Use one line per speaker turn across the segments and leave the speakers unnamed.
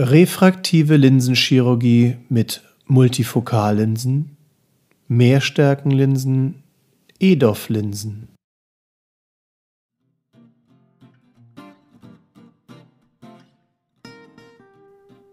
Refraktive Linsenchirurgie mit Multifokallinsen, Mehrstärkenlinsen, EDOF-Linsen.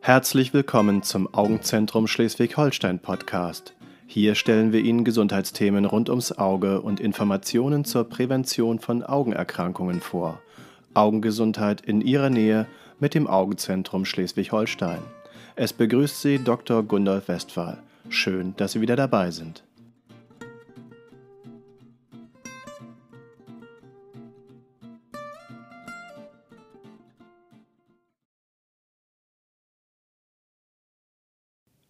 Herzlich willkommen zum Augenzentrum Schleswig-Holstein Podcast. Hier stellen wir Ihnen Gesundheitsthemen rund ums Auge und Informationen zur Prävention von Augenerkrankungen vor. Augengesundheit in Ihrer Nähe mit dem Augenzentrum Schleswig-Holstein. Es begrüßt Sie Dr. Gundolf Westphal. Schön, dass Sie wieder dabei sind.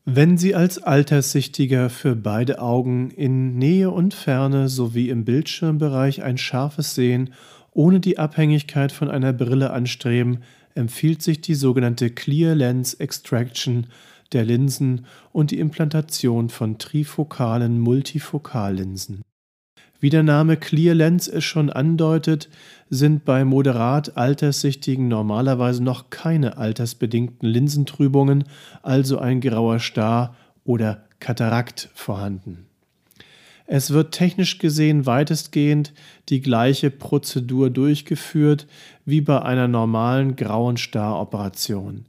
Wenn Sie als Alterssichtiger für beide Augen in Nähe und Ferne sowie im Bildschirmbereich ein scharfes Sehen ohne die Abhängigkeit von einer Brille anstreben, empfiehlt sich die sogenannte Clear Lens Extraction der Linsen und die Implantation von trifokalen Multifokallinsen. Wie der Name Clear Lens es schon andeutet, sind bei moderat Alterssichtigen normalerweise noch keine altersbedingten Linsentrübungen, also ein grauer Star oder Katarakt vorhanden. Es wird technisch gesehen weitestgehend die gleiche Prozedur durchgeführt wie bei einer normalen grauen Star-Operation.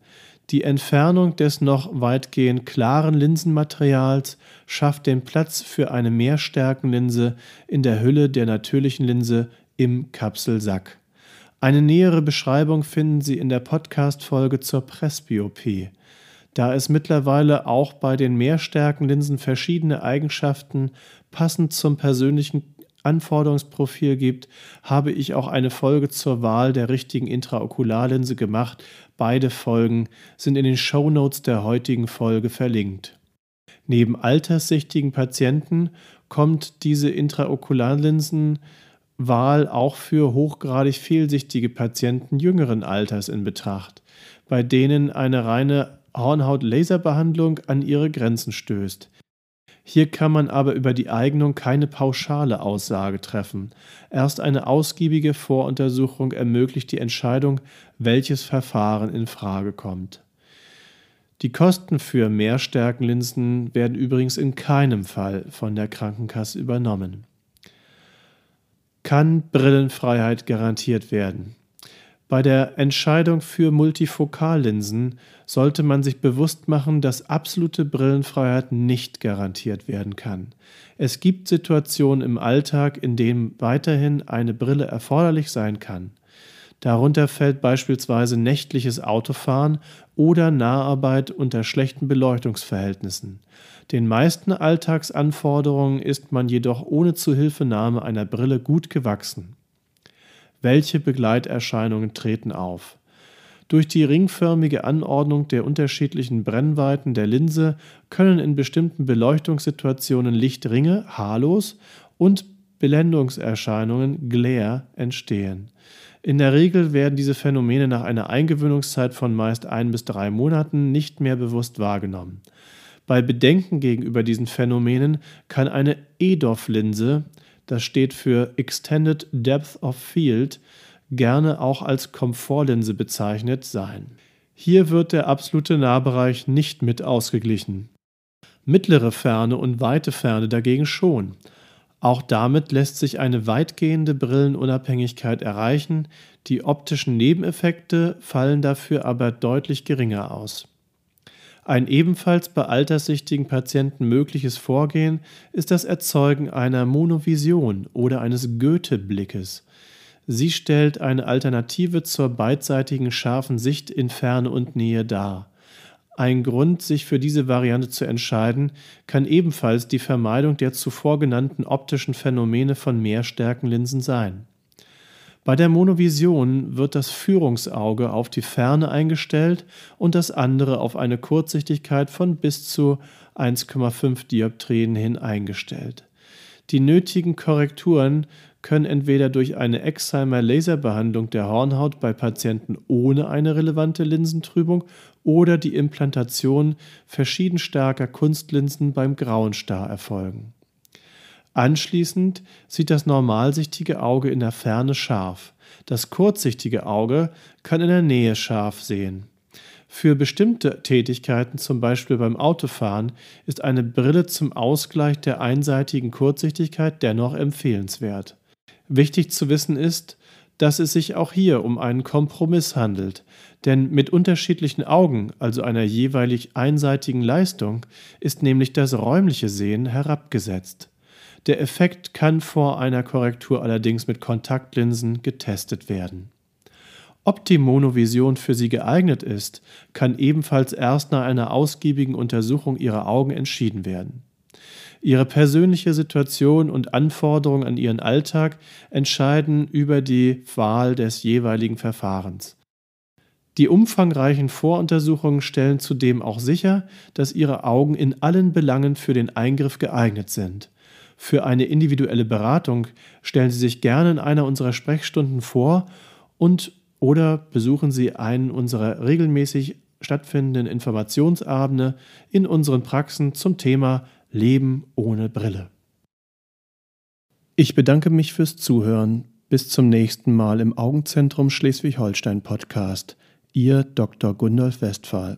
Die Entfernung des noch weitgehend klaren Linsenmaterials schafft den Platz für eine Mehrstärkenlinse in der Hülle der natürlichen Linse im Kapselsack. Eine nähere Beschreibung finden Sie in der Podcast-Folge zur Presbyopie. Da es mittlerweile auch bei den Mehrstärkenlinsen verschiedene Eigenschaften passend zum persönlichen Anforderungsprofil gibt, habe ich auch eine Folge zur Wahl der richtigen Intraokularlinse gemacht. Beide Folgen sind in den Show Notes der heutigen Folge verlinkt. Neben alterssichtigen Patienten kommt diese Intraokularlinsenwahl auch für hochgradig fehlsichtige Patienten jüngeren Alters in Betracht, bei denen eine reine Hornhaut-Laserbehandlung an ihre Grenzen stößt. Hier kann man aber über die Eignung keine pauschale Aussage treffen. Erst eine ausgiebige Voruntersuchung ermöglicht die Entscheidung, welches Verfahren in Frage kommt. Die Kosten für Mehrstärkenlinsen werden übrigens in keinem Fall von der Krankenkasse übernommen. Kann Brillenfreiheit garantiert werden? Bei der Entscheidung für Multifokallinsen sollte man sich bewusst machen, dass absolute Brillenfreiheit nicht garantiert werden kann. Es gibt Situationen im Alltag, in denen weiterhin eine Brille erforderlich sein kann. Darunter fällt beispielsweise nächtliches Autofahren oder Naharbeit unter schlechten Beleuchtungsverhältnissen. Den meisten Alltagsanforderungen ist man jedoch ohne Zuhilfenahme einer Brille gut gewachsen. Welche Begleiterscheinungen treten auf? Durch die ringförmige Anordnung der unterschiedlichen Brennweiten der Linse können in bestimmten Beleuchtungssituationen Lichtringe, Halos und Blendungserscheinungen, Glare, entstehen. In der Regel werden diese Phänomene nach einer Eingewöhnungszeit von meist ein bis drei Monaten nicht mehr bewusst wahrgenommen. Bei Bedenken gegenüber diesen Phänomenen kann eine EDOF-Linse das steht für Extended Depth of Field, gerne auch als Komfortlinse bezeichnet sein. Hier wird der absolute Nahbereich nicht mit ausgeglichen. Mittlere Ferne und weite Ferne dagegen schon. Auch damit lässt sich eine weitgehende Brillenunabhängigkeit erreichen, die optischen Nebeneffekte fallen dafür aber deutlich geringer aus. Ein ebenfalls bei alterssichtigen Patienten mögliches Vorgehen ist das Erzeugen einer Monovision oder eines Goethe-Blickes. Sie stellt eine Alternative zur beidseitigen scharfen Sicht in Ferne und Nähe dar. Ein Grund, sich für diese Variante zu entscheiden, kann ebenfalls die Vermeidung der zuvor genannten optischen Phänomene von Mehrstärkenlinsen sein. Bei der Monovision wird das Führungsauge auf die Ferne eingestellt und das andere auf eine Kurzsichtigkeit von bis zu 1,5 Dioptrien hin eingestellt. Die nötigen Korrekturen können entweder durch eine Exheimer Laserbehandlung der Hornhaut bei Patienten ohne eine relevante Linsentrübung oder die Implantation verschieden starker Kunstlinsen beim grauen Star erfolgen. Anschließend sieht das normalsichtige Auge in der Ferne scharf. Das kurzsichtige Auge kann in der Nähe scharf sehen. Für bestimmte Tätigkeiten, zum Beispiel beim Autofahren, ist eine Brille zum Ausgleich der einseitigen Kurzsichtigkeit dennoch empfehlenswert. Wichtig zu wissen ist, dass es sich auch hier um einen Kompromiss handelt, denn mit unterschiedlichen Augen, also einer jeweilig einseitigen Leistung, ist nämlich das räumliche Sehen herabgesetzt. Der Effekt kann vor einer Korrektur allerdings mit Kontaktlinsen getestet werden. Ob die Monovision für Sie geeignet ist, kann ebenfalls erst nach einer ausgiebigen Untersuchung Ihrer Augen entschieden werden. Ihre persönliche Situation und Anforderungen an Ihren Alltag entscheiden über die Wahl des jeweiligen Verfahrens. Die umfangreichen Voruntersuchungen stellen zudem auch sicher, dass Ihre Augen in allen Belangen für den Eingriff geeignet sind. Für eine individuelle Beratung stellen Sie sich gerne in einer unserer Sprechstunden vor und oder besuchen Sie einen unserer regelmäßig stattfindenden Informationsabende in unseren Praxen zum Thema Leben ohne Brille. Ich bedanke mich fürs Zuhören. Bis zum nächsten Mal im Augenzentrum Schleswig-Holstein Podcast. Ihr Dr. Gundolf Westphal.